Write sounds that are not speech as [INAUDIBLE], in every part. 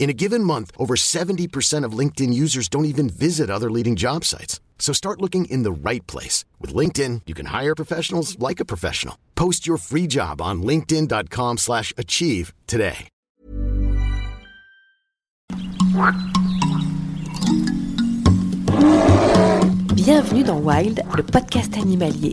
In a given month, over 70% of LinkedIn users don't even visit other leading job sites. So start looking in the right place. With LinkedIn, you can hire professionals like a professional. Post your free job on linkedin.com slash achieve today. Bienvenue dans Wild, le podcast animalier.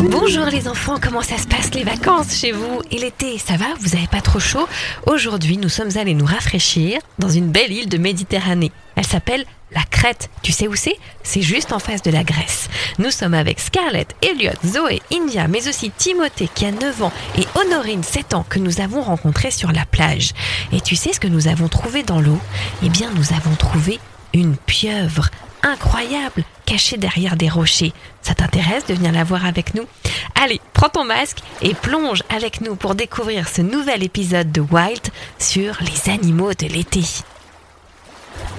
Bonjour les enfants, comment ça se passe les vacances chez vous? Et l'été, ça va? Vous avez pas trop chaud? Aujourd'hui, nous sommes allés nous rafraîchir dans une belle île de Méditerranée. Elle s'appelle la Crète. Tu sais où c'est? C'est juste en face de la Grèce. Nous sommes avec Scarlett, Elliot, Zoé, India, mais aussi Timothée qui a 9 ans et Honorine 7 ans que nous avons rencontrés sur la plage. Et tu sais ce que nous avons trouvé dans l'eau? Eh bien, nous avons trouvé une pieuvre incroyable cachée derrière des rochers. Ça t'intéresse de venir la voir avec nous? Allez, prends ton masque et plonge avec nous pour découvrir ce nouvel épisode de Wild sur les animaux de l'été.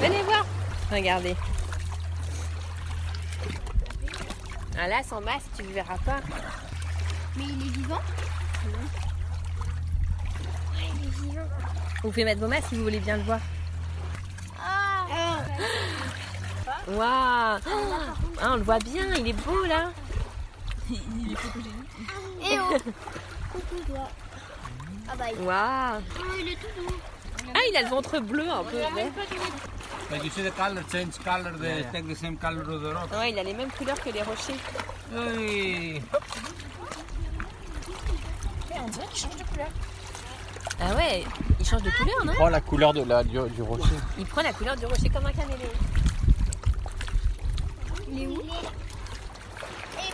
Venez voir Regardez. Ah là, sans masque, tu ne verras pas. Mais il est vivant Ouais, il est vivant. Vous pouvez mettre vos masques si vous voulez bien le voir. Ah, Waouh ah, On le voit bien, il est beau là. Et oh Coucou toi. Ah bah il, Waouh oh, il est tout doux. Ah, il a le ventre bleu un peu. Ouais, Like you see the color change color, they take the same color of the rock. Ouais, il a les mêmes couleurs que les rochers. Hey. On dirait qu'il change de couleur. Ah ouais, il change de couleur, non? Oh la couleur de la, du, du rocher. Il prend la couleur du rocher comme un caméléon. Il est où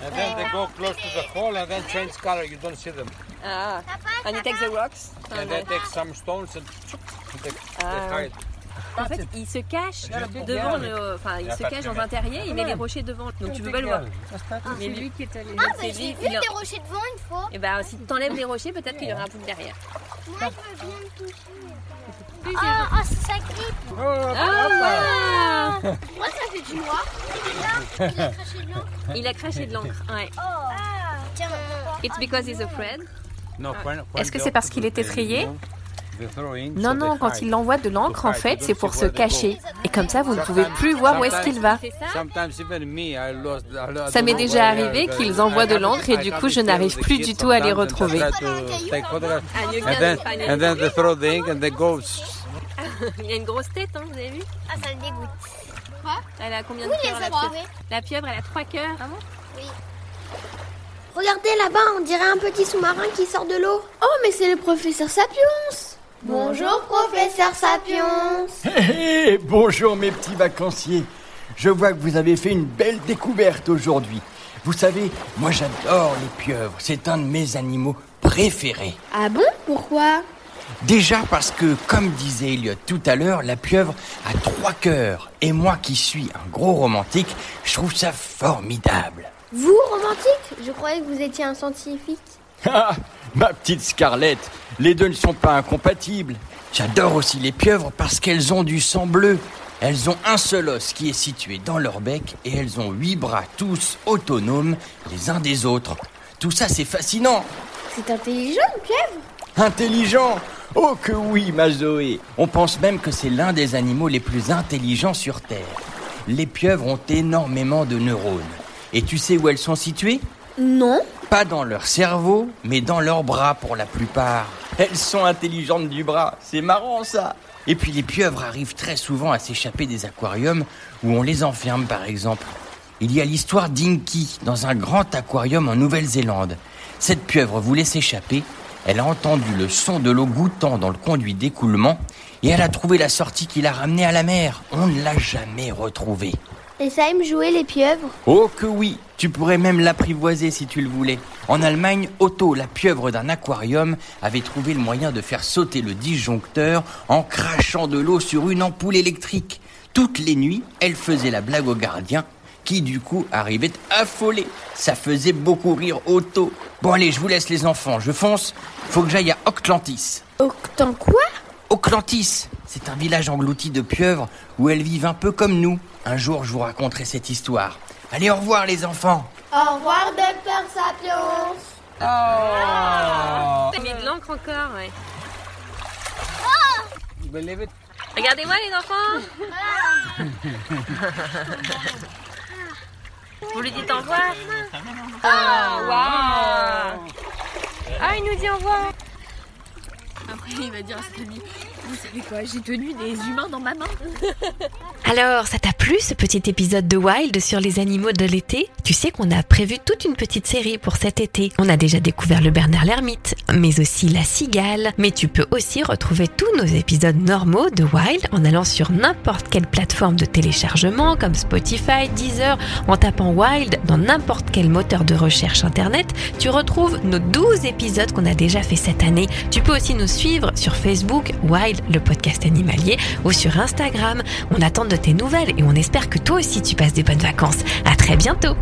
And then they go close to the hole and then change color. You don't see them. Ah, and he takes the rocks. And they take some stones and, and they, Ah. they hide. En fait, il se cache devant le, enfin, il se cache dans un terrier, il met les rochers devant, donc tu peux pas le voir. Mais lui qui est allé. Ah bah j'ai vu des rochers devant une fois. Et ben si tu enlèves les rochers, peut-être qu'il y aura un truc derrière. Moi je veux bien me toucher. Ah, ah ça grippe. Ah, Moi ça fait du noir. Il a craché de l'encre. Il a craché de l'encre. Ouais. Oh. Tiens, maman. It's because he's afraid. Est-ce que c'est parce qu'il est effrayé? Non, non, quand hide. il envoie de l'encre, en fait, c'est pour se cacher. Et comme ça, vous ne pouvez plus voir où est-ce qu'il va. Sometimes even me, I lost, I lost- Ça m'est déjà arrivé qu'ils envoient de I l'encre et can't- du coup, je n'arrive plus du tout à les retrouver. Ah. Il a une grosse tête, hein, vous avez vu? Ah ça me dégoûte. Elle a combien de Oui, cœurs la trois. pieuvre La pieuvre, elle a trois cœurs. Regardez là-bas, on dirait un petit sous-marin qui sort de l'eau. Oh, mais c'est le professeur Sapiens Bonjour, professeur Sapiens hé, bonjour mes petits vacanciers. Je vois que vous avez fait une belle découverte aujourd'hui. Vous savez, moi j'adore les pieuvres. C'est un de mes animaux préférés. Ah bon? Pourquoi? Déjà parce que, comme disait Elliot tout à l'heure, la pieuvre a trois cœurs. Et moi qui suis un gros romantique, je trouve ça formidable. Vous, romantique? Je croyais que vous étiez un scientifique. Ah, ma petite Scarlett, les deux ne sont pas incompatibles. J'adore aussi les pieuvres parce qu'elles ont du sang bleu. Elles ont un seul os qui est situé dans leur bec et elles ont huit bras tous autonomes les uns des autres. Tout ça c'est fascinant. C'est intelligent, une pieuvre Intelligent Oh que oui, ma Zoé On pense même que c'est l'un des animaux les plus intelligents sur Terre. Les pieuvres ont énormément de neurones. Et tu sais où elles sont situées? Non. Pas dans leur cerveau, mais dans leurs bras pour la plupart. Elles sont intelligentes du bras, c'est marrant ça. Et puis les pieuvres arrivent très souvent à s'échapper des aquariums où on les enferme par exemple. Il y a l'histoire d'Inky dans un grand aquarium en Nouvelle-Zélande. Cette pieuvre voulait s'échapper, elle a entendu le son de l'eau goûtant dans le conduit d'écoulement Et elle a trouvé la sortie qui l'a ramenée à la mer. On ne l'a jamais retrouvée. Et ça aime jouer les pieuvres Oh que oui Tu pourrais même l'apprivoiser si tu le voulais. En Allemagne, Otto, la pieuvre d'un aquarium, avait trouvé le moyen de faire sauter le disjoncteur en crachant de l'eau sur une ampoule électrique. Toutes les nuits, elle faisait la blague au gardien, qui du coup arrivait affolé. Ça faisait beaucoup rire Otto. Bon allez, je vous laisse les enfants, je fonce. Faut que j'aille à Octlantis. Octan quoi? Octlantis, c'est un village englouti de pieuvres où elles vivent un peu comme nous. Un jour, je vous raconterai cette histoire. Allez, au revoir les enfants. Au revoir, Docteur Sapiens T'as mis de l'encre encore, ouais. Believe it. Regardez-moi les enfants Vous lui dites au revoir Oh, waouh Ah, il nous dit au revoir Après, il va dire à ses amis Vous savez quoi, j'ai tenu des humains dans ma main. [LAUGHS] Alors, ça t'a plu ce petit épisode de Wild sur les animaux de l'été? Tu sais qu'on a prévu toute une petite série pour cet été. On a déjà découvert le Bernard l'ermite, mais aussi la cigale. Mais tu peux aussi retrouver tous nos épisodes normaux de Wild en allant sur n'importe quelle plateforme de téléchargement comme Spotify, Deezer, en tapant Wild dans n'importe quel moteur de recherche internet. Tu retrouves nos 12 épisodes qu'on a déjà fait cette année. Tu peux aussi nous suivre sur Facebook, Wild, le podcast animalier, ou sur Instagram. On attend de tes nouvelles et on espère que toi aussi tu passes des bonnes vacances. À très bientôt!